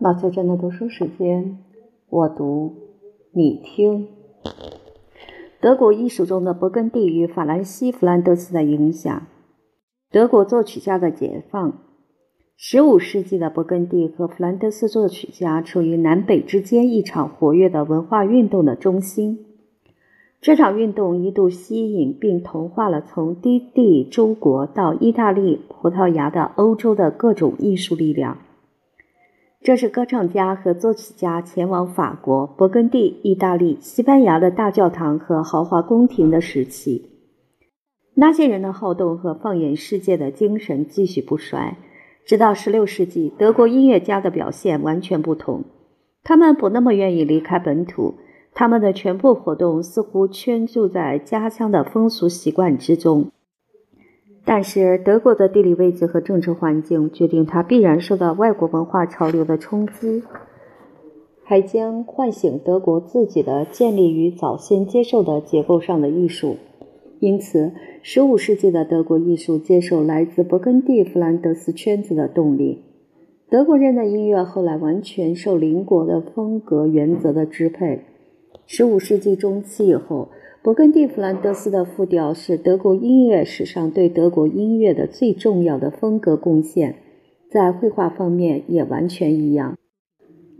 马赛珍的读书时间，我读，你听。德国艺术中的勃艮第与法兰西弗兰德斯的影响，德国作曲家的解放。十五世纪的勃艮第和弗兰德斯作曲家处于南北之间一场活跃的文化运动的中心。这场运动一度吸引并同化了从低地诸国到意大利、葡萄牙的欧洲的各种艺术力量。这是歌唱家和作曲家前往法国、勃艮第、意大利、西班牙的大教堂和豪华宫廷的时期。那些人的好动和放眼世界的精神继续不衰，直到16世纪，德国音乐家的表现完全不同。他们不那么愿意离开本土，他们的全部活动似乎圈住在家乡的风俗习惯之中。但是，德国的地理位置和政治环境决定它必然受到外国文化潮流的冲击，还将唤醒德国自己的建立于早先接受的结构上的艺术。因此，15世纪的德国艺术接受来自勃艮第弗兰德斯圈子的动力。德国人的音乐后来完全受邻国的风格原则的支配。15世纪中期以后。勃艮第弗兰德斯的复调是德国音乐史上对德国音乐的最重要的风格贡献，在绘画方面也完全一样。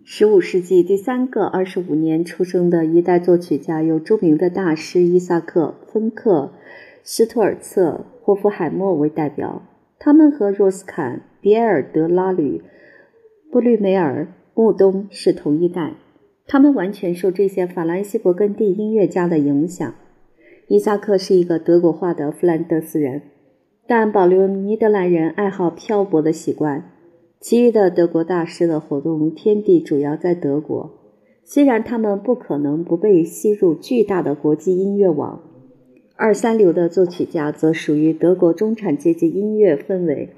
十五世纪第三个二十五年出生的一代作曲家有著名的大师伊萨克·芬克、施托尔策、霍夫海默为代表，他们和若斯坎、比埃尔德拉吕、布吕梅尔、穆东是同一代。他们完全受这些法兰西勃艮第音乐家的影响。伊萨克是一个德国化的弗兰德斯人，但保留尼德兰人爱好漂泊的习惯。其余的德国大师的活动天地主要在德国，虽然他们不可能不被吸入巨大的国际音乐网。二三流的作曲家则属于德国中产阶级音乐氛围，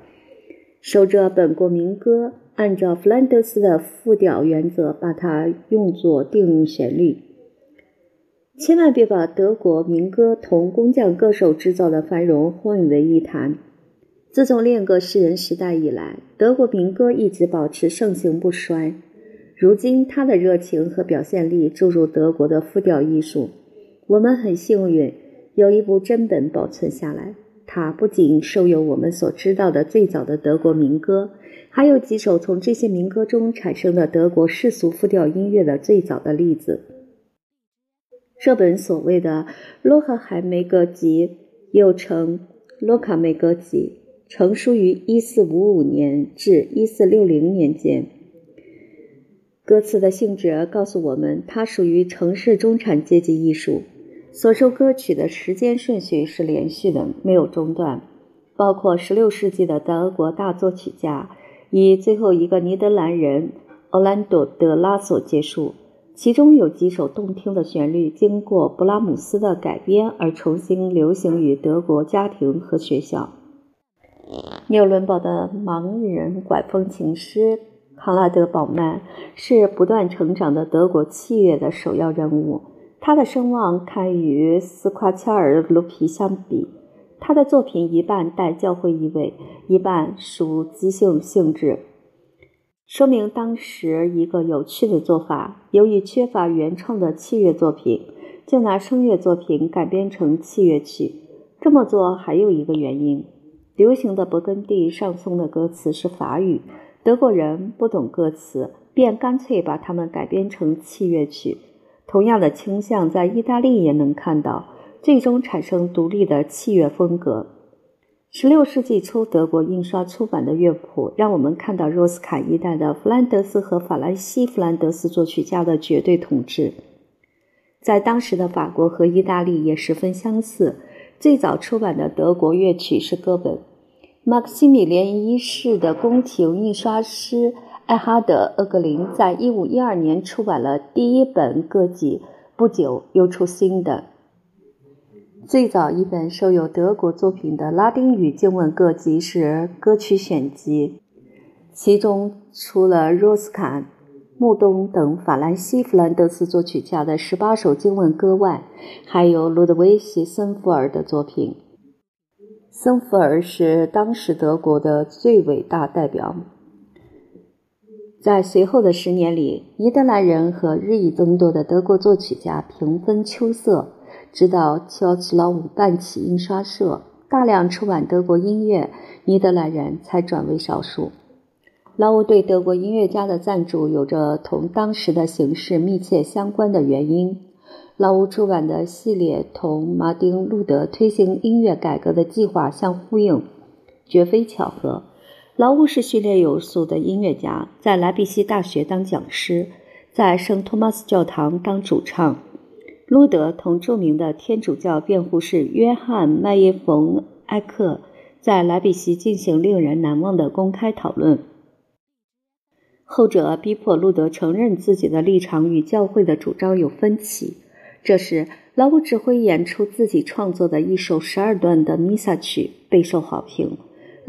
守着本国民歌。按照弗兰德斯的复调原则，把它用作定旋律。千万别把德国民歌同工匠歌手制造的繁荣混为一谈。自从恋歌诗人时代以来，德国民歌一直保持盛行不衰。如今，它的热情和表现力注入德国的复调艺术。我们很幸运，有一部真本保存下来。它不仅收有我们所知道的最早的德国民歌。还有几首从这些民歌中产生的德国世俗复调音乐的最早的例子。这本所谓的《洛克海梅歌集》，又称《洛卡梅歌集》，成书于1455年至1460年间。歌词的性质告诉我们，它属于城市中产阶级艺术。所收歌曲的时间顺序是连续的，没有中断，包括16世纪的德国大作曲家。以最后一个尼德兰人奥兰多·德拉索结束，其中有几首动听的旋律经过布拉姆斯的改编而重新流行于德国家庭和学校。纽伦堡的盲人管风琴师康拉德·宝曼是不断成长的德国器乐的首要人物，他的声望堪与斯夸切尔·卢皮相比。他的作品一半带教会意味，一半属即兴性质，说明当时一个有趣的做法：由于缺乏原创的器乐作品，就拿声乐作品改编成器乐曲。这么做还有一个原因：流行的勃艮第上颂的歌词是法语，德国人不懂歌词，便干脆把它们改编成器乐曲。同样的倾向在意大利也能看到。最终产生独立的器乐风格。十六世纪初，德国印刷出版的乐谱让我们看到若斯卡一代的弗兰德斯和法兰西弗兰德斯作曲家的绝对统治。在当时的法国和意大利也十分相似。最早出版的德国乐曲是歌本。马克西米连一世的宫廷印刷师艾哈德·厄格林在一五一二年出版了第一本歌集，不久又出新的。最早一本收有德国作品的拉丁语经文歌集是《歌曲选集》，其中除了若斯坎、穆东等法兰西弗兰德斯作曲家的十八首经文歌外，还有路德维希·森福尔的作品。森福尔是当时德国的最伟大代表。在随后的十年里，尼德兰人和日益增多的德国作曲家平分秋色，直到乔治老五办起印刷社，大量出版德国音乐，尼德兰人才转为少数。老五对德国音乐家的赞助有着同当时的形势密切相关的原因。老五出版的系列同马丁·路德推行音乐改革的计划相呼应，绝非巧合。劳乌是训练有素的音乐家，在莱比锡大学当讲师，在圣托马斯教堂当主唱。路德同著名的天主教辩护士约翰·麦耶冯埃克在莱比锡进行令人难忘的公开讨论。后者逼迫路德承认自己的立场与教会的主张有分歧。这时，劳乌指挥演出自己创作的一首十二段的弥撒曲，备受好评。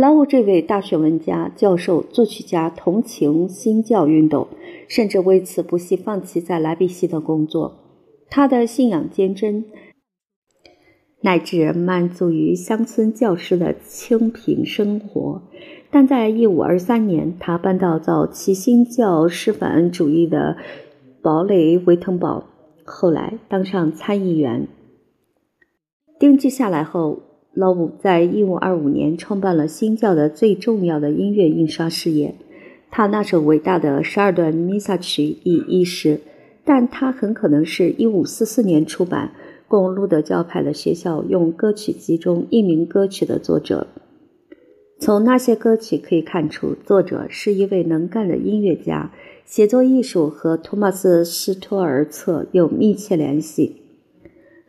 劳乌这位大学问家、教授、作曲家同情新教运动，甚至为此不惜放弃在莱比锡的工作。他的信仰坚贞，乃至满足于乡村教师的清贫生活。但在一五二三年，他搬到早期新教师范主义的堡垒维滕堡，后来当上参议员。定居下来后。老五在一五二五年创办了新教的最重要的音乐印刷事业。他那首伟大的十二段弥撒曲已遗失，但他很可能是一五四四年出版供路德教派的学校用歌曲集中一名歌曲的作者。从那些歌曲可以看出，作者是一位能干的音乐家，写作艺术和托马斯·施托尔策有密切联系。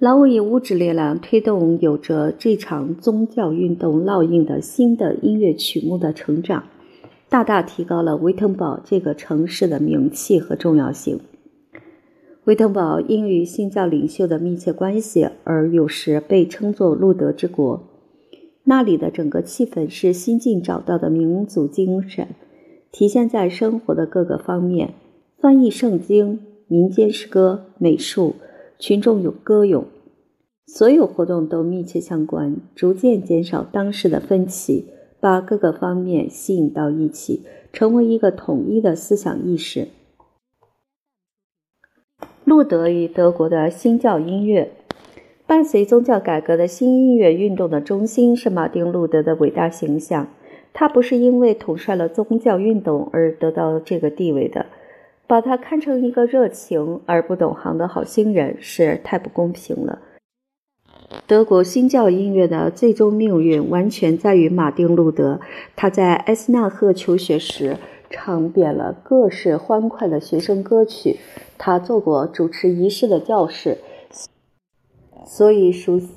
劳乌以物质力量推动有着这场宗教运动烙印的新的音乐曲目的成长，大大提高了维滕堡这个城市的名气和重要性。维滕堡因与新教领袖的密切关系而有时被称作“路德之国”。那里的整个气氛是新近找到的民族精神，体现在生活的各个方面：翻译圣经、民间诗歌、美术。群众有歌咏，所有活动都密切相关，逐渐减少当时的分歧，把各个方面吸引到一起，成为一个统一的思想意识。路德与德国的新教音乐，伴随宗教改革的新音乐运动的中心是马丁·路德的伟大形象。他不是因为统帅了宗教运动而得到这个地位的。把他看成一个热情而不懂行的好心人是太不公平了。德国新教音乐的最终命运完全在于马丁·路德。他在埃斯纳赫求学时，唱遍了各式欢快的学生歌曲。他做过主持仪式的教士，所以熟悉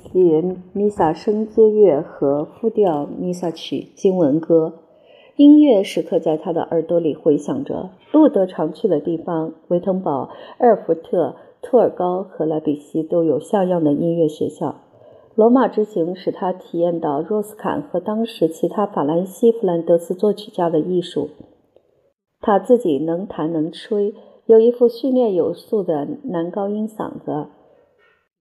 弥撒声阶乐和复调弥撒曲经文歌。音乐时刻在他的耳朵里回响着。路德常去的地方，维滕堡、埃尔福特、托尔高和莱比锡都有像样的音乐学校。罗马之行使他体验到若斯坎和当时其他法兰西弗兰德斯作曲家的艺术。他自己能弹能吹，有一副训练有素的男高音嗓子。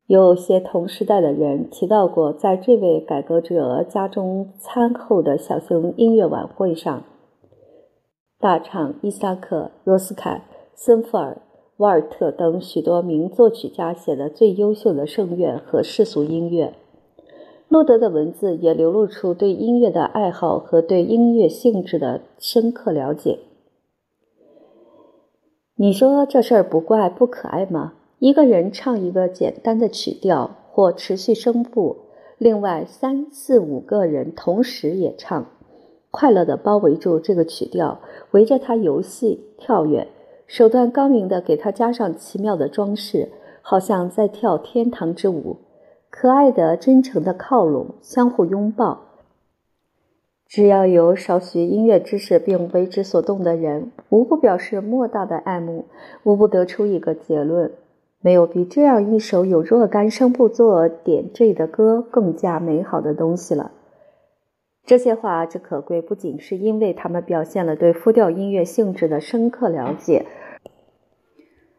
有些同时代的人提到过，在这位改革者家中餐后的小型音乐晚会上，大唱伊萨克、罗斯凯、森福尔、瓦尔特等许多名作曲家写的最优秀的圣乐和世俗音乐。路德的文字也流露出对音乐的爱好和对音乐性质的深刻了解。你说这事儿不怪不可爱吗？一个人唱一个简单的曲调或持续声部，另外三四五个人同时也唱，快乐地包围住这个曲调，围着它游戏跳跃，手段高明地给它加上奇妙的装饰，好像在跳天堂之舞。可爱的、真诚的靠拢，相互拥抱。只要有少许音乐知识并为之所动的人，无不表示莫大的爱慕，无不得出一个结论。没有比这样一首有若干声部做点缀的歌更加美好的东西了。这些话之可贵，不仅是因为他们表现了对复调音乐性质的深刻了解，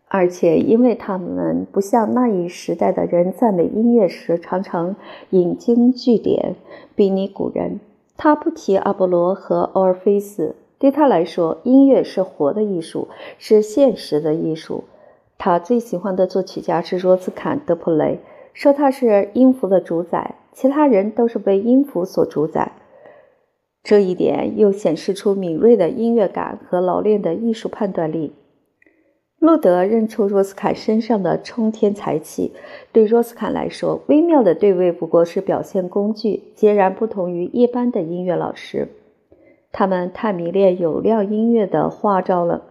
而且因为他们不像那一时代的人赞美音乐时常常引经据典，比拟古人。他不提阿波罗和奥尔菲斯，对他来说，音乐是活的艺术，是现实的艺术。他最喜欢的作曲家是若斯坎·德普雷，说他是音符的主宰，其他人都是被音符所主宰。这一点又显示出敏锐的音乐感和老练的艺术判断力。路德认出若斯坎身上的冲天才气，对若斯坎来说，微妙的对位不过是表现工具，截然不同于一般的音乐老师。他们太迷恋有料音乐的花招了。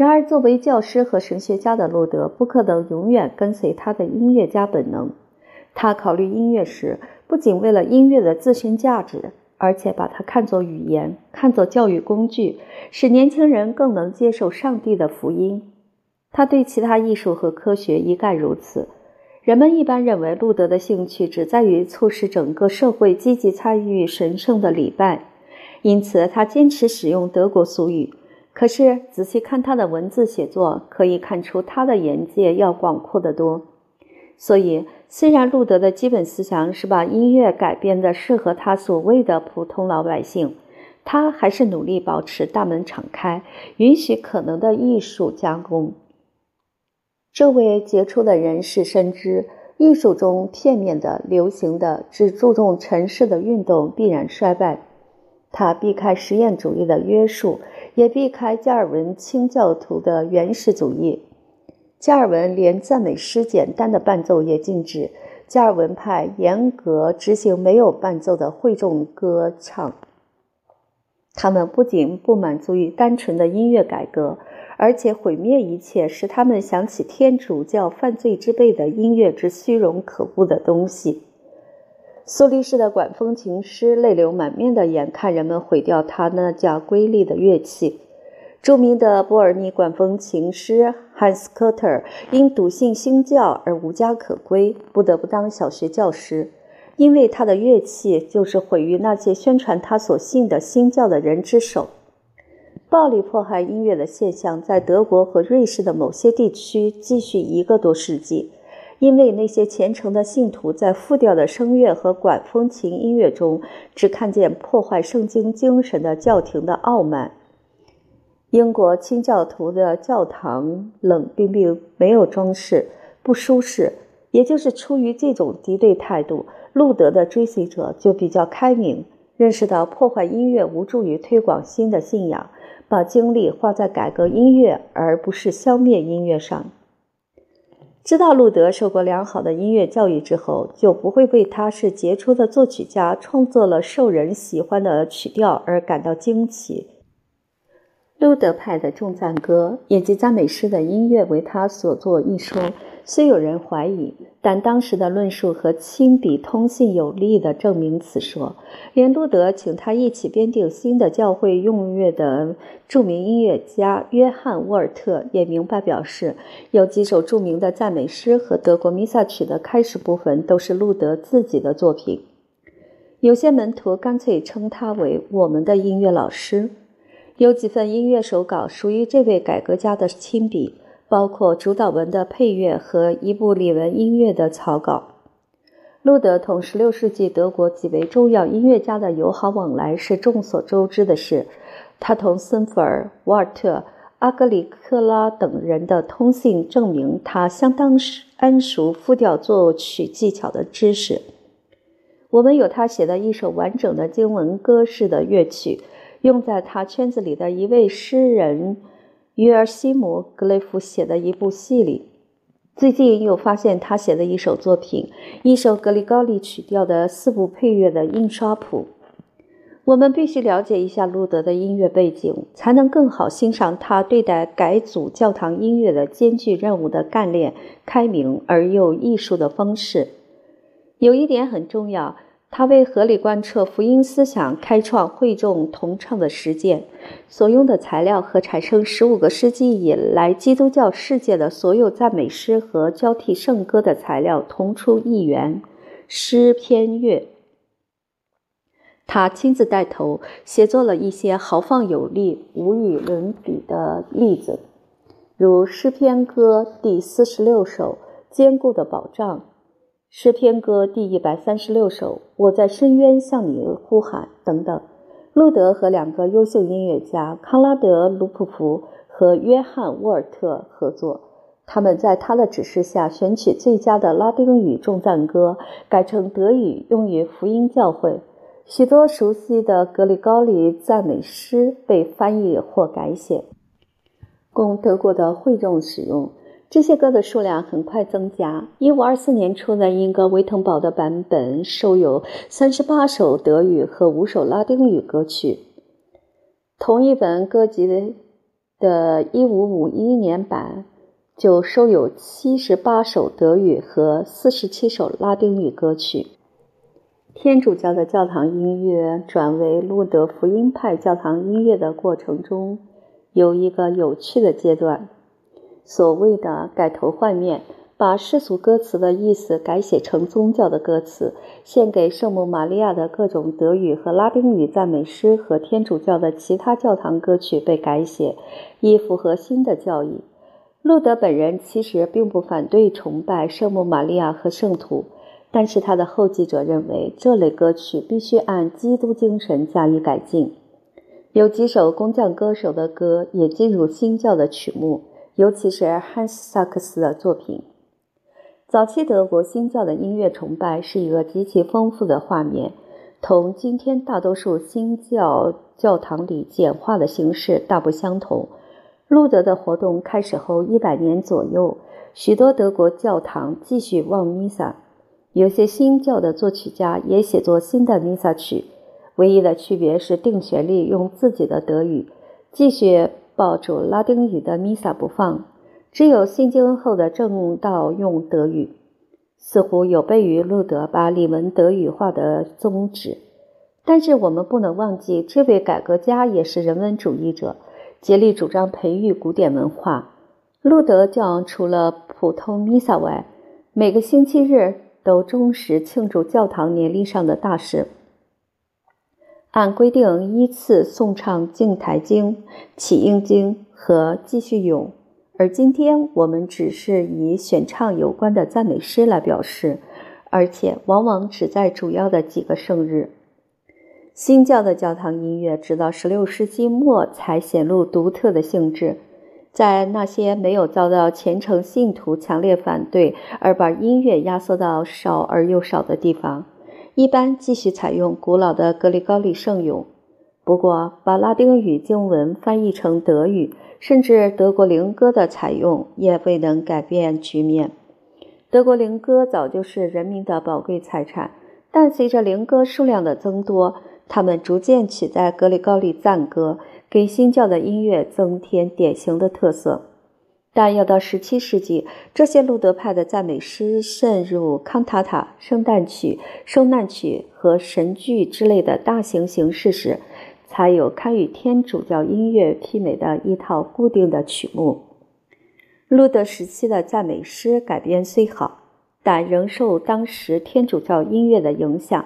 然而，作为教师和神学家的路德，不可能永远跟随他的音乐家本能。他考虑音乐时，不仅为了音乐的自身价值，而且把它看作语言，看作教育工具，使年轻人更能接受上帝的福音。他对其他艺术和科学一概如此。人们一般认为，路德的兴趣只在于促使整个社会积极参与神圣的礼拜。因此，他坚持使用德国俗语。可是，仔细看他的文字写作，可以看出他的眼界要广阔得多。所以，虽然路德的基本思想是把音乐改编的适合他所谓的普通老百姓，他还是努力保持大门敞开，允许可能的艺术加工。这位杰出的人士深知，艺术中片面的、流行的、只注重尘世的运动必然衰败。他避开实验主义的约束，也避开加尔文清教徒的原始主义。加尔文连赞美诗简单的伴奏也禁止。加尔文派严格执行没有伴奏的会众歌唱。他们不仅不满足于单纯的音乐改革，而且毁灭一切使他们想起天主教犯罪之辈的音乐之虚荣可恶的东西。苏黎世的管风琴师泪流满面地眼看人们毁掉他那架瑰丽的乐器。著名的波尔尼管风琴师汉斯科特因笃信新教而无家可归，不得不当小学教师，因为他的乐器就是毁于那些宣传他所信的新教的人之手。暴力迫害音乐的现象在德国和瑞士的某些地区继续一个多世纪。因为那些虔诚的信徒在复调的声乐和管风琴音乐中，只看见破坏圣经精神的教廷的傲慢。英国清教徒的教堂冷冰冰，没有装饰，不舒适。也就是出于这种敌对态度，路德的追随者就比较开明，认识到破坏音乐无助于推广新的信仰，把精力花在改革音乐而不是消灭音乐上。知道路德受过良好的音乐教育之后，就不会为他是杰出的作曲家、创作了受人喜欢的曲调而感到惊奇。路德派的重赞歌以及赞美诗的音乐为他所作一说。虽有人怀疑，但当时的论述和亲笔通信有力地证明此说。连路德请他一起编定新的教会用乐的著名音乐家约翰·沃尔特也明白表示，有几首著名的赞美诗和德国弥撒曲的开始部分都是路德自己的作品。有些门徒干脆称他为我们的音乐老师。有几份音乐手稿属于这位改革家的亲笔。包括主导文的配乐和一部里文音乐的草稿。路德同16世纪德国几位重要音乐家的友好往来是众所周知的事。他同森弗尔、瓦尔特、阿格里克拉等人的通信证明他相当谙熟复调作曲技巧的知识。我们有他写的一首完整的经文歌式的乐曲，用在他圈子里的一位诗人。约尔西姆·格雷夫写的一部戏里，最近又发现他写的一首作品，一首格里高利曲调的四部配乐的印刷谱。我们必须了解一下路德的音乐背景，才能更好欣赏他对待改组教堂音乐的艰巨任务的干练、开明而又艺术的方式。有一点很重要。他为合理贯彻福音思想，开创会众同唱的实践，所用的材料和产生十五个世纪以来基督教世界的所有赞美诗和交替圣歌的材料同出一源——诗篇乐。他亲自带头写作了一些豪放有力、无与伦比的例子，如诗篇歌第四十六首《坚固的保障》。诗篇歌第一百三十六首，我在深渊向你呼喊，等等。路德和两个优秀音乐家康拉德·卢普福和约翰·沃尔特合作，他们在他的指示下选取最佳的拉丁语众赞歌，改成德语用于福音教会。许多熟悉的格里高利赞美诗被翻译或改写，供德国的会众使用。这些歌的数量很快增加。1524年出的英格维滕堡的版本收有38首德语和5首拉丁语歌曲。同一本歌集的1551年版就收有78首德语和47首拉丁语歌曲。天主教的教堂音乐转为路德福音派教堂音乐的过程中，有一个有趣的阶段。所谓的改头换面，把世俗歌词的意思改写成宗教的歌词，献给圣母玛利亚的各种德语和拉丁语赞美诗和天主教的其他教堂歌曲被改写，以符合新的教义。路德本人其实并不反对崇拜圣母玛利亚和圣徒，但是他的后继者认为这类歌曲必须按基督精神加以改进。有几首工匠歌手的歌也进入新教的曲目。尤其是汉斯·萨克斯的作品。早期德国新教的音乐崇拜是一个极其丰富的画面，同今天大多数新教教堂里简化的形式大不相同。路德的活动开始后一百年左右，许多德国教堂继续望弥撒，有些新教的作曲家也写作新的弥撒曲，唯一的区别是定旋律用自己的德语，继续。抱住拉丁语的弥撒不放，只有信经后的正道用德语，似乎有悖于路德把礼文德语化的宗旨。但是我们不能忘记，这位改革家也是人文主义者，竭力主张培育古典文化。路德教除了普通弥撒外，每个星期日都忠实庆祝教堂年历上的大事。按规定依次诵唱《敬台经》《起应经》和《继续咏》，而今天我们只是以选唱有关的赞美诗来表示，而且往往只在主要的几个圣日。新教的教堂音乐直到16世纪末才显露独特的性质，在那些没有遭到虔诚信徒强烈反对而把音乐压缩到少而又少的地方。一般继续采用古老的格里高利圣咏，不过把拉丁语经文翻译成德语，甚至德国灵歌的采用也未能改变局面。德国灵歌早就是人民的宝贵财产，但随着灵歌数量的增多，他们逐渐取代格里高利赞歌，给新教的音乐增添典型的特色。但要到17世纪，这些路德派的赞美诗渗入康塔塔、圣诞曲、受难曲和神剧之类的大型形式时，才有堪与天主教音乐媲美的一套固定的曲目。路德时期的赞美诗改编虽好，但仍受当时天主教音乐的影响，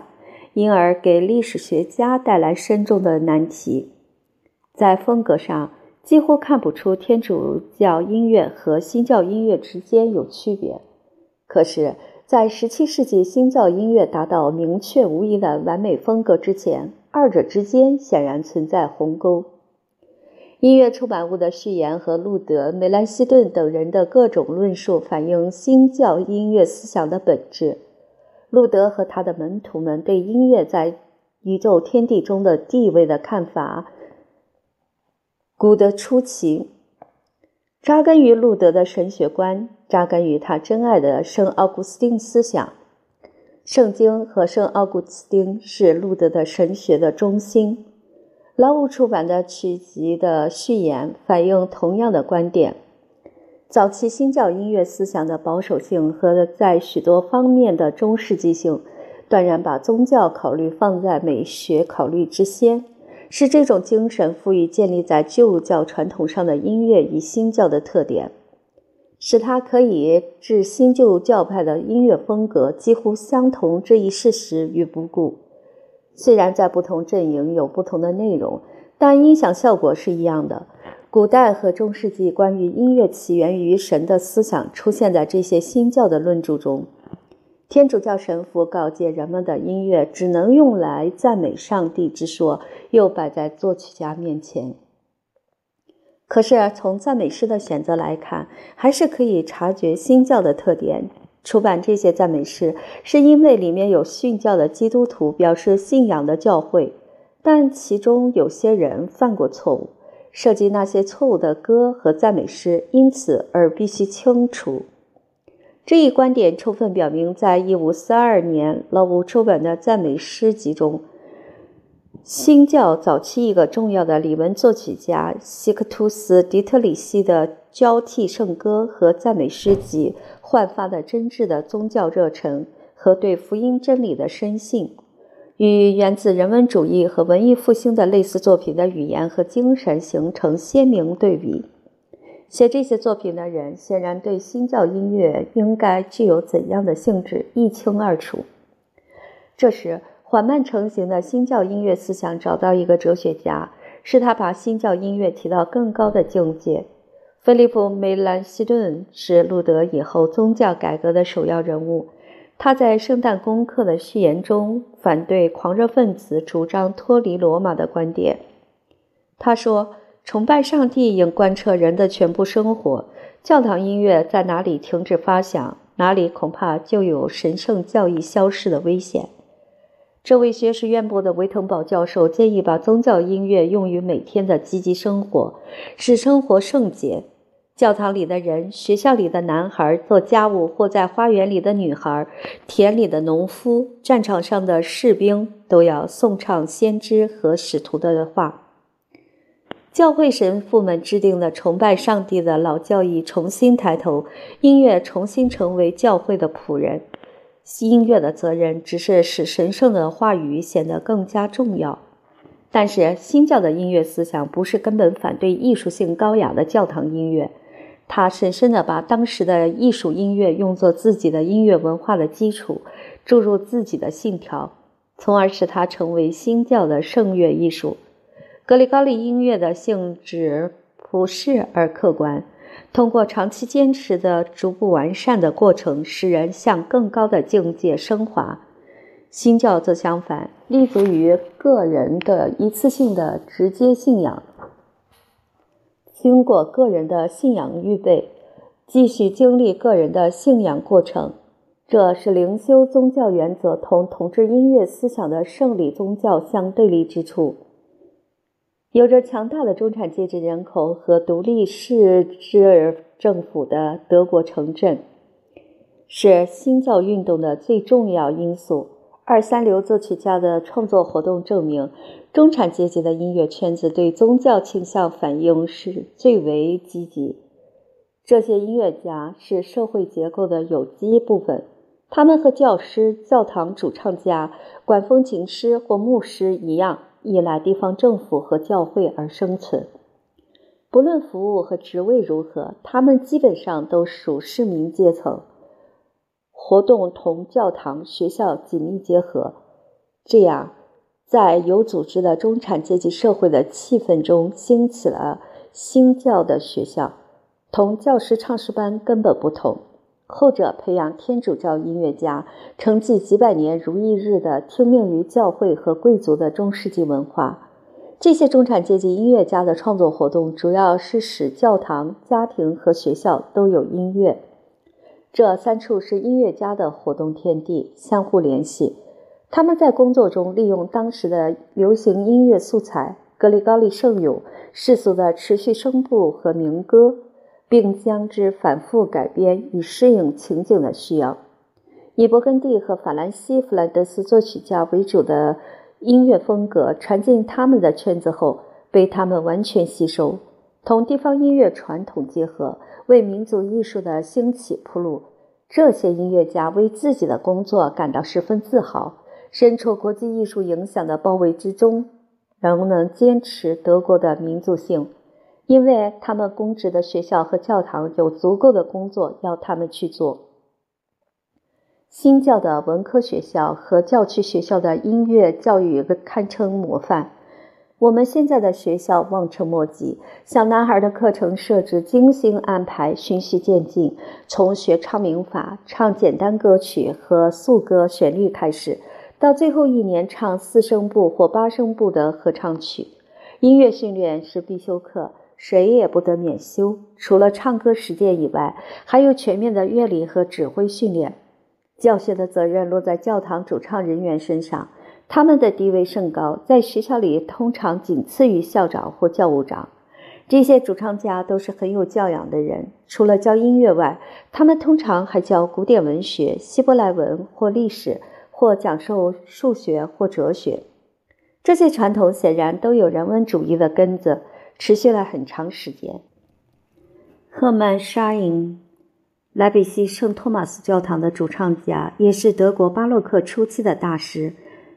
因而给历史学家带来深重的难题。在风格上，几乎看不出天主教音乐和新教音乐之间有区别。可是，在17世纪新教音乐达到明确无疑的完美风格之前，二者之间显然存在鸿沟。音乐出版物的序言和路德、梅兰希顿等人的各种论述，反映新教音乐思想的本质。路德和他的门徒们对音乐在宇宙天地中的地位的看法。古德出奇，扎根于路德的神学观，扎根于他珍爱的圣奥古斯丁思想。圣经和圣奥古斯丁是路德的神学的中心。劳务出版的曲集的序言反映同样的观点。早期新教音乐思想的保守性和在许多方面的中世纪性，断然把宗教考虑放在美学考虑之先。是这种精神赋予建立在旧教传统上的音乐与新教的特点，使它可以置新旧教派的音乐风格几乎相同这一事实于不顾。虽然在不同阵营有不同的内容，但音响效果是一样的。古代和中世纪关于音乐起源于神的思想出现在这些新教的论著中。天主教神父告诫人们的音乐只能用来赞美上帝之说，又摆在作曲家面前。可是从赞美诗的选择来看，还是可以察觉新教的特点。出版这些赞美诗，是因为里面有殉教的基督徒表示信仰的教会，但其中有些人犯过错误，涉及那些错误的歌和赞美诗，因此而必须清除。这一观点充分表明，在一五四二年老吴出版的赞美诗集中，新教早期一个重要的礼文作曲家西克图斯·迪特里希的交替圣歌和赞美诗集。焕发的真挚的宗教热忱和对福音真理的深信，与源自人文主义和文艺复兴的类似作品的语言和精神形成鲜明对比。写这些作品的人显然对新教音乐应该具有怎样的性质一清二楚。这时，缓慢成型的新教音乐思想找到一个哲学家，是他把新教音乐提到更高的境界。菲利普·梅兰希顿是路德以后宗教改革的首要人物。他在《圣诞功课》的序言中反对狂热分子主张脱离罗马的观点。他说：“崇拜上帝应贯彻人的全部生活。教堂音乐在哪里停止发响，哪里恐怕就有神圣教义消失的危险。”这位学识渊博的维滕堡教授建议把宗教音乐用于每天的积极生活，使生活圣洁。教堂里的人，学校里的男孩，做家务或在花园里的女孩，田里的农夫，战场上的士兵，都要颂唱先知和使徒的话。教会神父们制定了崇拜上帝的老教义重新抬头，音乐重新成为教会的仆人。音乐的责任只是使神圣的话语显得更加重要。但是新教的音乐思想不是根本反对艺术性高雅的教堂音乐。他深深地把当时的艺术音乐用作自己的音乐文化的基础，注入自己的信条，从而使它成为新教的圣乐艺术。格里高利音乐的性质朴实而客观，通过长期坚持的逐步完善的过程，使人向更高的境界升华。新教则相反，立足于个人的一次性的直接信仰。经过个人的信仰预备，继续经历个人的信仰过程，这是灵修宗教原则同统治音乐思想的圣礼宗教相对立之处。有着强大的中产阶级人口和独立市治政府的德国城镇，是新教运动的最重要因素。二三流作曲家的创作活动证明，中产阶级的音乐圈子对宗教倾向反应是最为积极。这些音乐家是社会结构的有机部分，他们和教师、教堂主唱家、管风琴师或牧师一样，依赖地方政府和教会而生存。不论服务和职位如何，他们基本上都属市民阶层。活动同教堂、学校紧密结合，这样，在有组织的中产阶级社会的气氛中，兴起了新教的学校，同教师唱诗班根本不同。后者培养天主教音乐家，承继几百年如一日的听命于教会和贵族的中世纪文化。这些中产阶级音乐家的创作活动，主要是使教堂、家庭和学校都有音乐。这三处是音乐家的活动天地，相互联系。他们在工作中利用当时的流行音乐素材，格里高利圣咏、世俗的持续声部和民歌，并将之反复改编，以适应情景的需要。以勃艮第和法兰西弗兰德斯作曲家为主的音乐风格传进他们的圈子后，被他们完全吸收，同地方音乐传统结合。为民族艺术的兴起铺路，这些音乐家为自己的工作感到十分自豪。身处国际艺术影响的包围之中，仍能坚持德国的民族性，因为他们公职的学校和教堂有足够的工作要他们去做。新教的文科学校和教区学校的音乐教育堪称模范。我们现在的学校望尘莫及，小男孩的课程设置精心安排，循序渐进，从学唱名法、唱简单歌曲和速歌旋律开始，到最后一年唱四声部或八声部的合唱曲。音乐训练是必修课，谁也不得免修。除了唱歌实践以外，还有全面的乐理和指挥训练。教学的责任落在教堂主唱人员身上。他们的地位甚高，在学校里通常仅次于校长或教务长。这些主唱家都是很有教养的人。除了教音乐外，他们通常还教古典文学、希伯来文或历史，或讲授数学或哲学。这些传统显然都有人文主义的根子，持续了很长时间。赫曼·沙因，莱比锡圣托马斯教堂的主唱家，也是德国巴洛克初期的大师。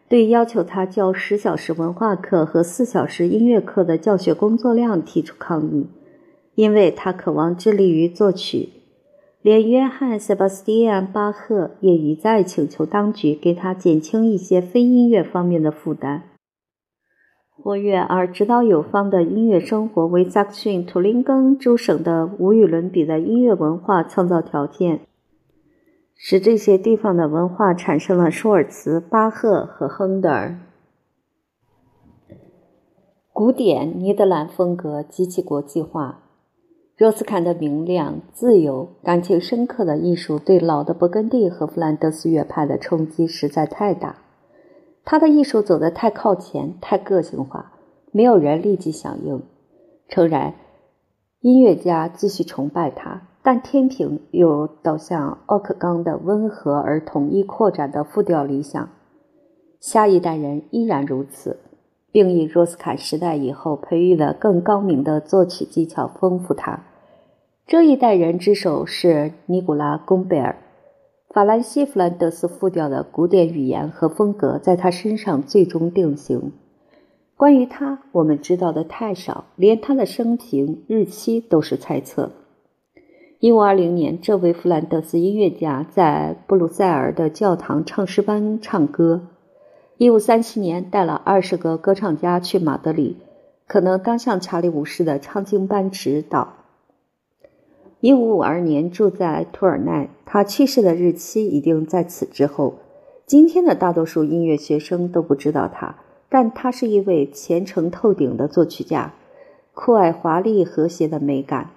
对要求他教十小时文化课和四小时音乐课的教学工作量提出抗议，因为他渴望致力于作曲。连约翰·塞巴斯蒂安·巴赫也一再请求当局给他减轻一些非音乐方面的负担。活跃而指导有方的音乐生活为萨克逊图林根诸省的无与伦比的音乐文化创造条件。使这些地方的文化产生了舒尔茨、巴赫和亨德尔。古典尼德兰风格极其国际化。若斯坎的明亮、自由、感情深刻的艺术对老的勃艮第和弗兰德斯乐派的冲击实在太大。他的艺术走得太靠前，太个性化，没有人立即响应。诚然，音乐家继续崇拜他。但天平又倒向奥克冈的温和而统一扩展的复调理想，下一代人依然如此，并以若斯坎时代以后培育了更高明的作曲技巧丰富他。这一代人之首是尼古拉·贡贝尔，法兰西弗兰德斯复调的古典语言和风格在他身上最终定型。关于他，我们知道的太少，连他的生平日期都是猜测。一五二零年，这位弗兰德斯音乐家在布鲁塞尔的教堂唱诗班唱歌。一五三七年，带了二十个歌唱家去马德里，可能当向查理五世的唱经班指导。一五五二年，住在图尔奈。他去世的日期一定在此之后。今天的大多数音乐学生都不知道他，但他是一位虔诚透顶的作曲家，酷爱华丽和谐的美感，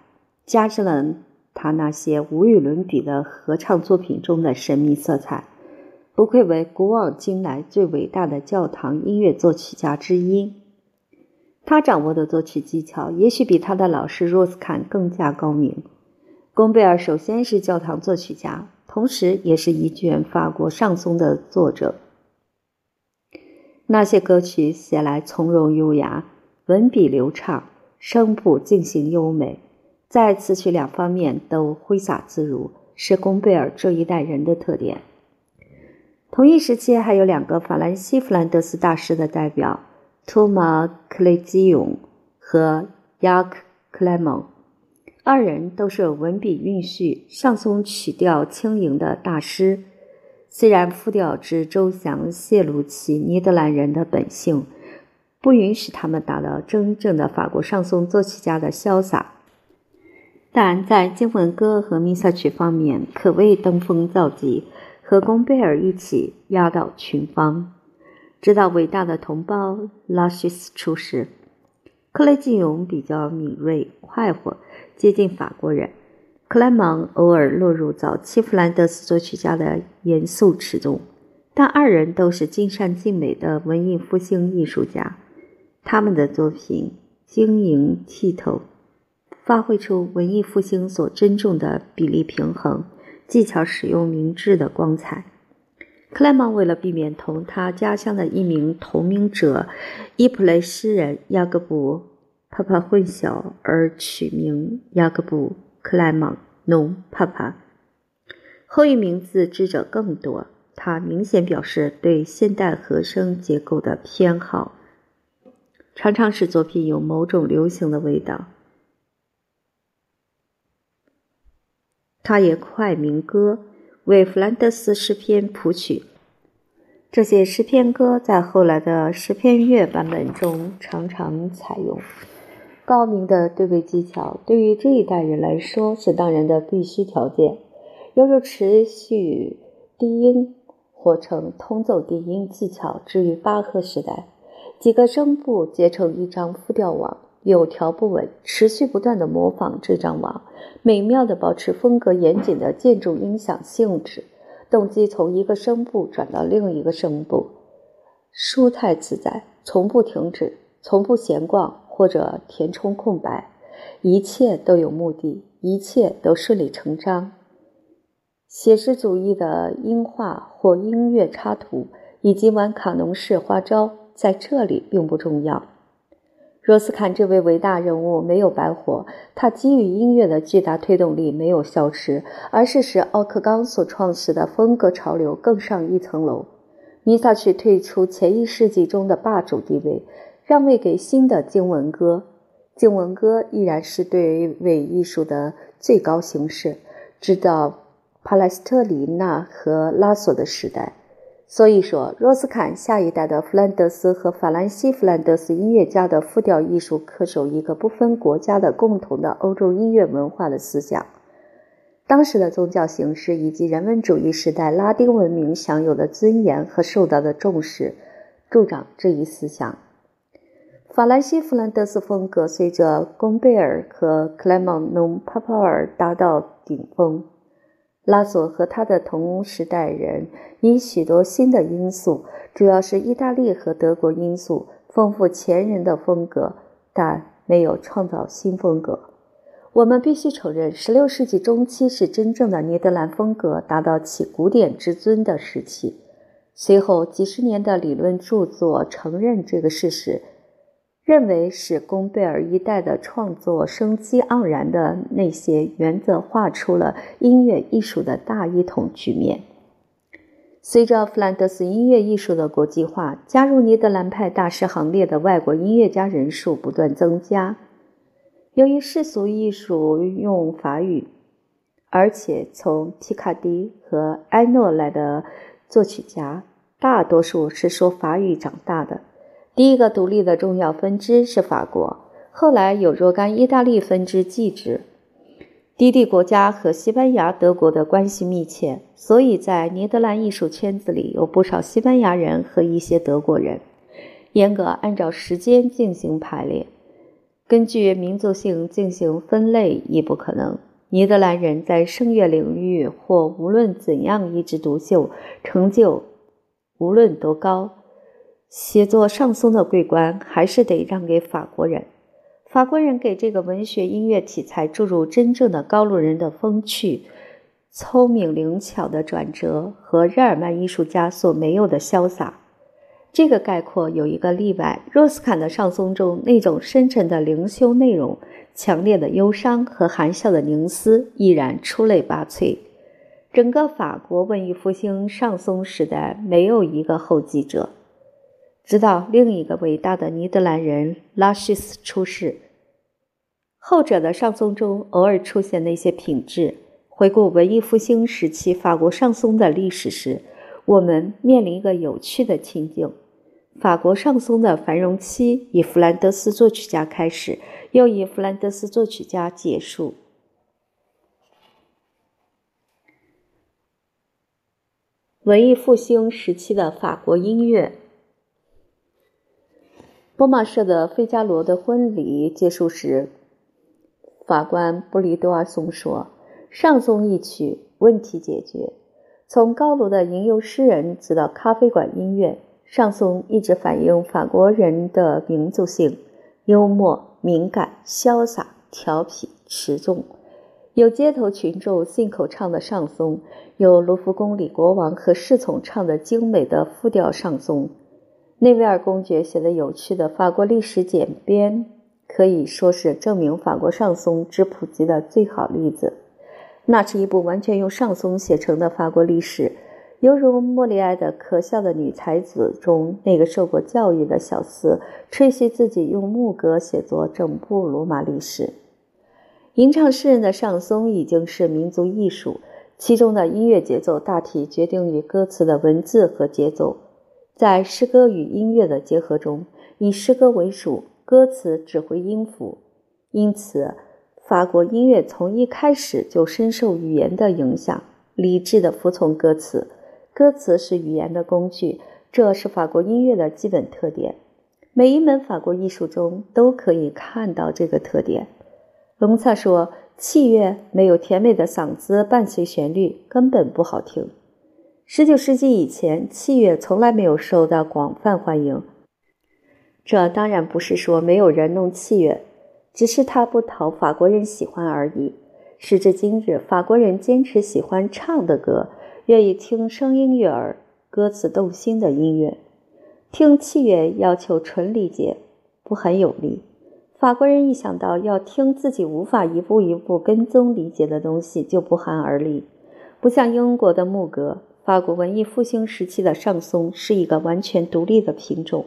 加上了。他那些无与伦比的合唱作品中的神秘色彩，不愧为古往今来最伟大的教堂音乐作曲家之一。他掌握的作曲技巧也许比他的老师若斯坎更加高明。贡贝尔首先是教堂作曲家，同时也是一卷法国上颂的作者。那些歌曲写来从容优雅，文笔流畅，声部进行优美。在词曲两方面都挥洒自如，是贡贝尔这一代人的特点。同一时期还有两个法兰西弗兰德斯大师的代表，托马·克雷基永和雅克·克莱蒙，二人都是文笔韵叙、上松曲调轻盈的大师。虽然复调之周详泄露其尼德兰人的本性，不允许他们达到真正的法国上松作曲家的潇洒。但在经文歌和弥撒曲方面，可谓登峰造极，和贡贝尔一起压倒群芳。直到伟大的同胞拉许斯出世，克雷金勇比较敏锐、快活，接近法国人。克莱芒偶尔落入早期弗兰德斯作曲家的严肃池中，但二人都是尽善尽美的文艺复兴艺术家，他们的作品晶莹剔透。发挥出文艺复兴所珍重的比例平衡、技巧使用明智的光彩。克莱芒为了避免同他家乡的一名同名者伊普雷诗人雅各布·帕帕混淆，而取名雅各布·克莱芒农帕帕。后一名字知者更多，他明显表示对现代和声结构的偏好，常常使作品有某种流行的味道。他也快民歌，为弗兰德斯诗篇谱曲。这些诗篇歌在后来的诗篇乐版本中常常采用。高明的对位技巧对于这一代人来说是当然的必须条件，犹如持续低音或称通奏低音技巧之于巴赫时代，几个声部结成一张复调网，有条不紊，持续不断地模仿这张网，美妙地保持风格严谨的建筑音响性质。动机从一个声部转到另一个声部，舒泰自在，从不停止，从不闲逛或者填充空白，一切都有目的，一切都顺理成章。写实主义的音画或音乐插图，以及玩卡农式花招，在这里并不重要。罗斯坎这位伟大人物没有白活，他给予音乐的巨大推动力没有消失，而是使奥克冈所创始的风格潮流更上一层楼。弥撒曲退出前一世纪中的霸主地位，让位给新的经文歌。经文歌依然是对伪艺术的最高形式，直到帕莱斯特里纳和拉索的时代。所以说，若斯坎下一代的弗兰德斯和法兰西弗兰德斯音乐家的复调艺术，恪守一个不分国家的共同的欧洲音乐文化的思想。当时的宗教形式以及人文主义时代拉丁文明享有的尊严和受到的重视，助长这一思想。法兰西弗兰德斯风格随着贡贝尔和克莱蒙农帕帕尔达到顶峰。拉索和他的同时代人以许多新的因素，主要是意大利和德国因素，丰富前人的风格，但没有创造新风格。我们必须承认，16世纪中期是真正的尼德兰风格达到其古典之尊的时期。随后几十年的理论著作承认这个事实。认为使贡贝尔一代的创作生机盎然的那些原则，画出了音乐艺术的大一统局面。随着弗兰德斯音乐艺术的国际化，加入尼德兰派大师行列的外国音乐家人数不断增加。由于世俗艺术用法语，而且从皮卡迪和埃诺来的作曲家，大多数是说法语长大的。第一个独立的重要分支是法国，后来有若干意大利分支继之。低地国家和西班牙、德国的关系密切，所以在尼德兰艺术圈子里有不少西班牙人和一些德国人。严格按照时间进行排列，根据民族性进行分类亦不可能。尼德兰人在声乐领域或无论怎样一枝独秀，成就无论多高。写作上松的桂冠还是得让给法国人。法国人给这个文学音乐题材注入真正的高卢人的风趣、聪明灵巧的转折和日耳曼艺术家所没有的潇洒。这个概括有一个例外：若斯坎的上松中那种深沉的灵修内容、强烈的忧伤和含笑的凝思依然出类拔萃。整个法国文艺复兴上松时代没有一个后继者。直到另一个伟大的尼德兰人拉希斯出世，后者的上松中偶尔出现那些品质。回顾文艺复兴时期法国上松的历史时，我们面临一个有趣的情境：法国上松的繁荣期以弗兰德斯作曲家开始，又以弗兰德斯作曲家结束。文艺复兴时期的法国音乐。波马社的费加罗的婚礼结束时，法官布里多尔松说：“上松一曲，问题解决。从高卢的吟游诗人，直到咖啡馆音乐，上松一直反映法国人的民族性：幽默、敏感、潇洒、调皮、持重。有街头群众信口唱的上松，有卢浮宫里国王和侍从唱的精美的复调上松。”内维尔公爵写的有趣的法国历史简编，可以说是证明法国上松之普及的最好例子。那是一部完全用上松写成的法国历史，犹如莫里埃的《可笑的女才子》中那个受过教育的小厮吹嘘自己用木格写作整部罗马历史。吟唱诗人的上松已经是民族艺术，其中的音乐节奏大体决定于歌词的文字和节奏。在诗歌与音乐的结合中，以诗歌为主，歌词指挥音符。因此，法国音乐从一开始就深受语言的影响，理智的服从歌词。歌词是语言的工具，这是法国音乐的基本特点。每一门法国艺术中都可以看到这个特点。隆萨说：“器乐没有甜美的嗓子伴随旋律，根本不好听。”十九世纪以前，器乐从来没有受到广泛欢迎。这当然不是说没有人弄器乐，只是它不讨法国人喜欢而已。时至今日，法国人坚持喜欢唱的歌。愿意听声音悦耳、歌词动心的音乐，听器乐要求纯理解，不很有力。法国人一想到要听自己无法一步一步跟踪理解的东西，就不寒而栗。不像英国的牧歌，法国文艺复兴时期的上松是一个完全独立的品种，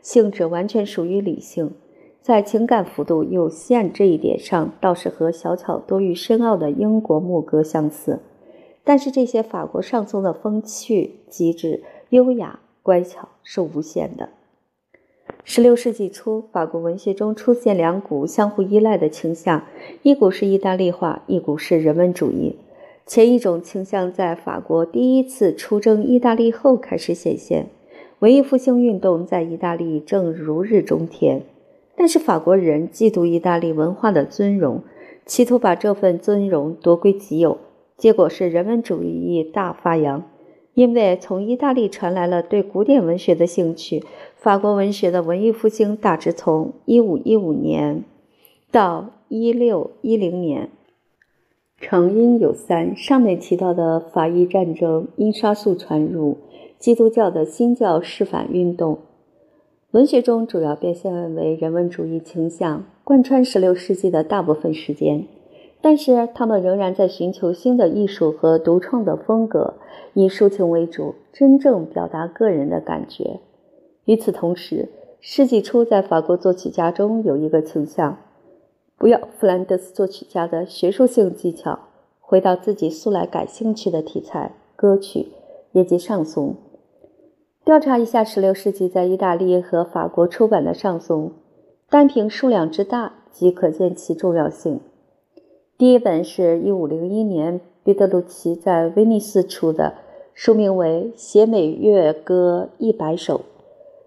性质完全属于理性，在情感幅度有限这一点上，倒是和小巧多于深奥的英国牧歌相似。但是这些法国上松的风趣、机智、优雅、乖巧是无限的。十六世纪初，法国文学中出现两股相互依赖的倾向：一股是意大利化，一股是人文主义。前一种倾向在法国第一次出征意大利后开始显现，文艺复兴运动在意大利正如日中天。但是法国人嫉妒意大利文化的尊荣，企图把这份尊荣夺归己有。结果是人文主义大发扬，因为从意大利传来了对古典文学的兴趣。法国文学的文艺复兴大致从一五一五年到一六一零年。成因有三：上面提到的法意战争、因沙素传入、基督教的新教释反运动。文学中主要表现为人文主义倾向，贯穿十六世纪的大部分时间。但是他们仍然在寻求新的艺术和独创的风格，以抒情为主，真正表达个人的感觉。与此同时，世纪初在法国作曲家中有一个倾向：不要弗兰德斯作曲家的学术性技巧，回到自己素来感兴趣的题材——歌曲，以及上颂。调查一下16世纪在意大利和法国出版的上颂，单凭数量之大即可见其重要性。第一本是一五零一年彼得鲁奇在威尼斯出的，书名为《写美乐歌一百首》，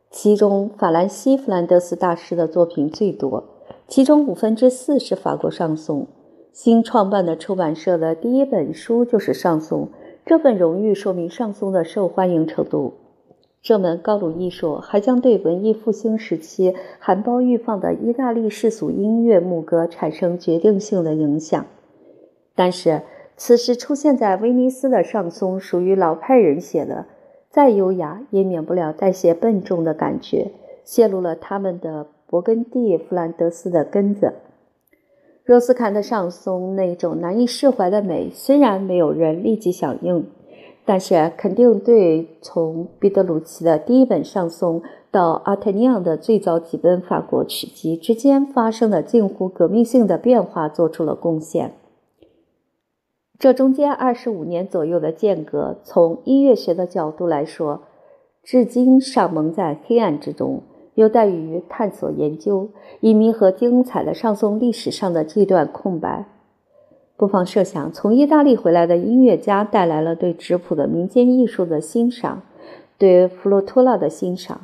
其中法兰西·弗兰德斯大师的作品最多，其中五分之四是法国上颂。新创办的出版社的第一本书就是上颂，这份荣誉说明上颂的受欢迎程度。这门高卢艺术还将对文艺复兴时期含苞欲放的意大利世俗音乐牧歌产生决定性的影响。但是，此时出现在威尼斯的上颂属于老派人写的，再优雅也免不了带些笨重的感觉，泄露了他们的勃艮第弗兰德斯的根子。若斯坎的上松那种难以释怀的美，虽然没有人立即响应。但是，肯定对从彼得鲁奇的第一本上松到阿特尼昂的最早几本法国曲集之间发生的近乎革命性的变化做出了贡献。这中间二十五年左右的间隔，从音乐学的角度来说，至今尚蒙在黑暗之中，有待于探索研究，以弥合精彩的上颂历史上的这段空白。不妨设想，从意大利回来的音乐家带来了对质朴的民间艺术的欣赏，对弗洛托拉的欣赏。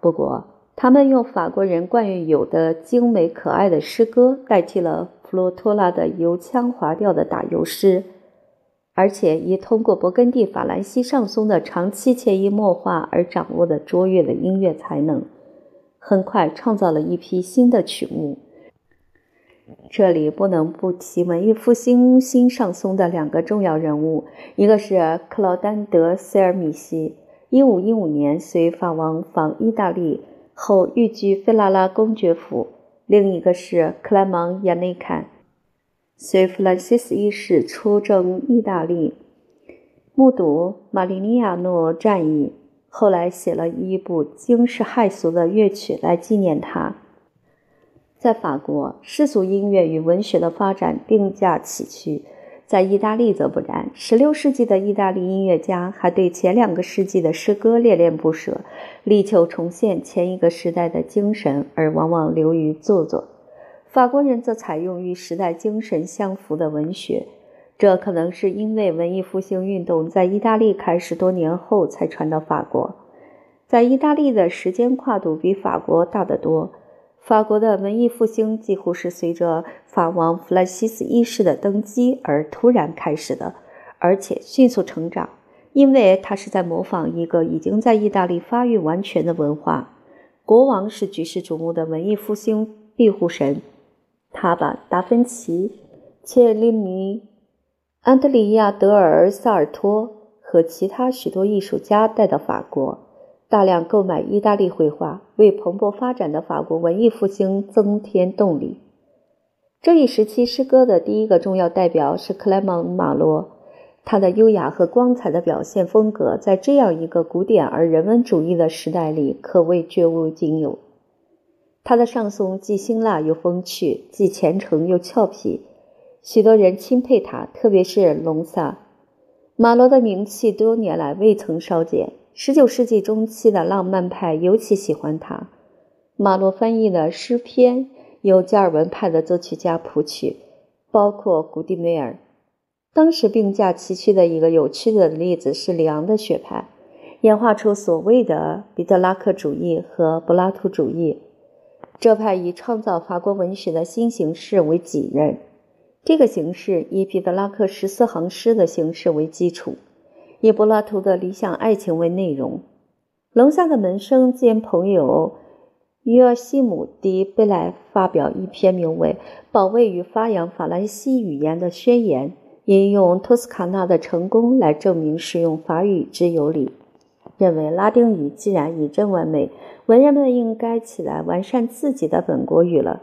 不过，他们用法国人惯于有的精美可爱的诗歌代替了弗洛托拉的油腔滑调的打油诗，而且以通过勃艮第法兰西上松的长期潜移默化而掌握的卓越的音乐才能，很快创造了一批新的曲目。这里不能不提文艺复兴新上松的两个重要人物，一个是克劳丹德·塞尔米西，一五一五年随法王访意大利后寓居费拉拉公爵府；另一个是克莱芒·亚内坎，随弗兰西斯一世出征意大利，目睹马里尼亚诺战役，后来写了一部惊世骇俗的乐曲来纪念他。在法国，世俗音乐与文学的发展并驾齐驱。在意大利则不然。16世纪的意大利音乐家还对前两个世纪的诗歌恋恋不舍，力求重现前一个时代的精神，而往往流于做作。法国人则采用与时代精神相符的文学，这可能是因为文艺复兴运动在意大利开始多年后才传到法国。在意大利的时间跨度比法国大得多。法国的文艺复兴几乎是随着法王弗兰西斯一世的登基而突然开始的，而且迅速成长，因为他是在模仿一个已经在意大利发育完全的文化。国王是举世瞩目的文艺复兴庇护神，他把达芬奇、切利尼、安德里亚·德尔·萨尔托和其他许多艺术家带到法国。大量购买意大利绘画，为蓬勃发展的法国文艺复兴增添动力。这一时期诗歌的第一个重要代表是克莱蒙·马罗，他的优雅和光彩的表现风格，在这样一个古典而人文主义的时代里，可谓绝无仅有。他的上颂既辛辣又风趣，既虔诚又俏皮，许多人钦佩他，特别是隆萨。马洛的名气多年来未曾稍减。十九世纪中期的浪漫派尤其喜欢他。马洛翻译的诗篇由加尔文派的作曲家谱曲，包括古蒂梅尔。当时并驾齐驱的一个有趣的例子是里昂的学派，演化出所谓的彼得拉克主义和柏拉图主义。这派以创造法国文学的新形式为己任，这个形式以彼得拉克十四行诗的形式为基础。以柏拉图的理想爱情为内容，龙下的门生兼朋友约尔西姆·迪贝莱发表一篇名为《保卫与发扬法兰西语言的宣言》，引用托斯卡纳的成功来证明使用法语之有理，认为拉丁语既然已臻完美，文人们应该起来完善自己的本国语了。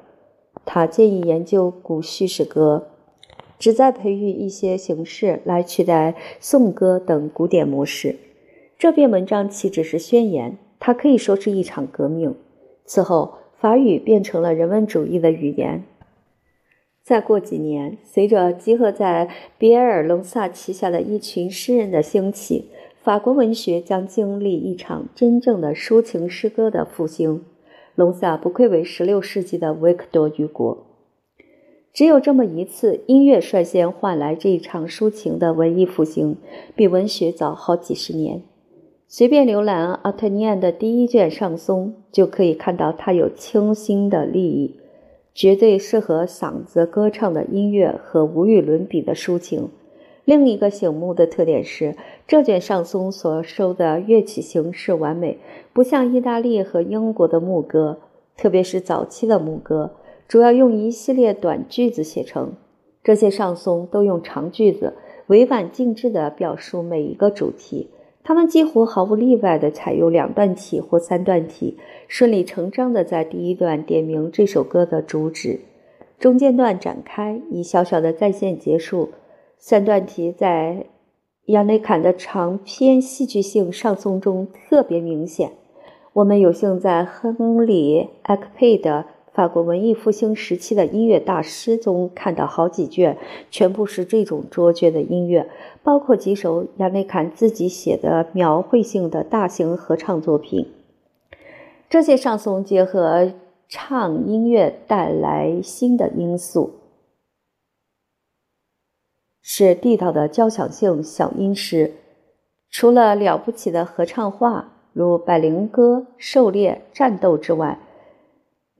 他建议研究古叙事歌。旨在培育一些形式来取代颂歌等古典模式。这篇文章岂止是宣言，它可以说是一场革命。此后，法语变成了人文主义的语言。再过几年，随着集合在比埃尔·隆萨旗下的一群诗人的兴起，法国文学将经历一场真正的抒情诗歌的复兴。隆萨不愧为16世纪的维克多·雨果。只有这么一次，音乐率先换来这一场抒情的文艺复兴，比文学早好几十年。随便浏览阿特尼安的第一卷上松，就可以看到他有清新的立意，绝对适合嗓子歌唱的音乐和无与伦比的抒情。另一个醒目的特点是，这卷上松所收的乐曲形式完美，不像意大利和英国的牧歌，特别是早期的牧歌。主要用一系列短句子写成，这些上颂都用长句子委婉精致地表述每一个主题。他们几乎毫无例外地采用两段体或三段体，顺理成章地在第一段点明这首歌的主旨，中间段展开，以小小的再现结束。三段体在亚内坎的长篇戏剧性上颂中特别明显。我们有幸在亨利·埃克佩的。法国文艺复兴时期的音乐大师中看到好几卷，全部是这种卓绝的音乐，包括几首亚内坎自己写的描绘性的大型合唱作品。这些上颂结合唱音乐带来新的因素，是地道的交响性小音诗。除了了不起的合唱画，如百灵歌、狩猎、战斗之外，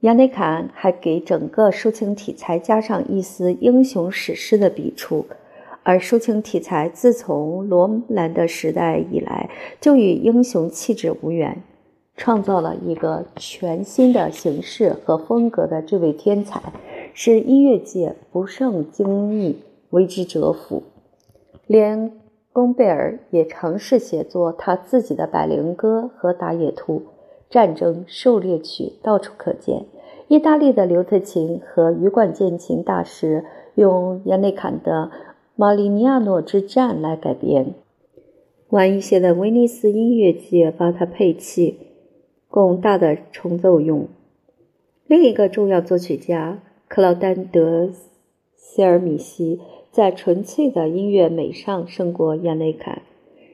亚内坎还给整个抒情题材加上一丝英雄史诗的笔触，而抒情题材自从罗兰的时代以来就与英雄气质无缘。创造了一个全新的形式和风格的这位天才，使音乐界不胜惊异，为之折服。连贡贝尔也尝试写作他自己的百灵歌和打野兔。战争狩猎曲到处可见。意大利的刘特琴和羽管键琴大师用亚内坎的《马里尼亚诺之战》来改编。晚一些的威尼斯音乐界把它配器，供大的重奏用。另一个重要作曲家克劳丹德·希尔米西在纯粹的音乐美上胜过亚内坎，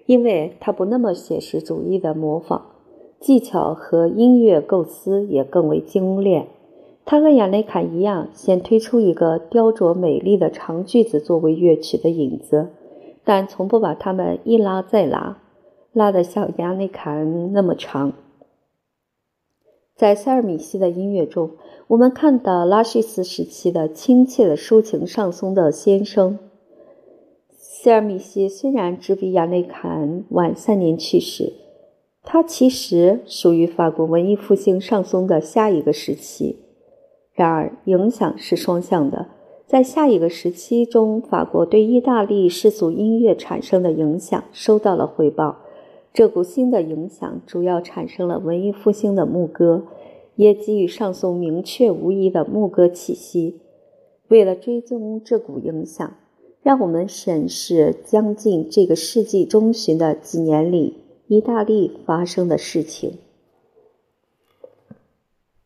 因为他不那么写实主义的模仿，技巧和音乐构思也更为精炼。他和亚内坎一样，先推出一个雕琢美丽的长句子作为乐曲的引子，但从不把它们一拉再拉，拉得像亚内坎那么长。在塞尔米西的音乐中，我们看到拉叙斯时期的亲切的抒情上松的先声。塞尔米西虽然只比亚内坎晚三年去世，他其实属于法国文艺复兴上松的下一个时期。然而，影响是双向的。在下一个时期中，法国对意大利世俗音乐产生的影响收到了回报。这股新的影响主要产生了文艺复兴的牧歌，也给予上颂明确无疑的牧歌气息。为了追踪这股影响，让我们审视将近这个世纪中旬的几年里意大利发生的事情。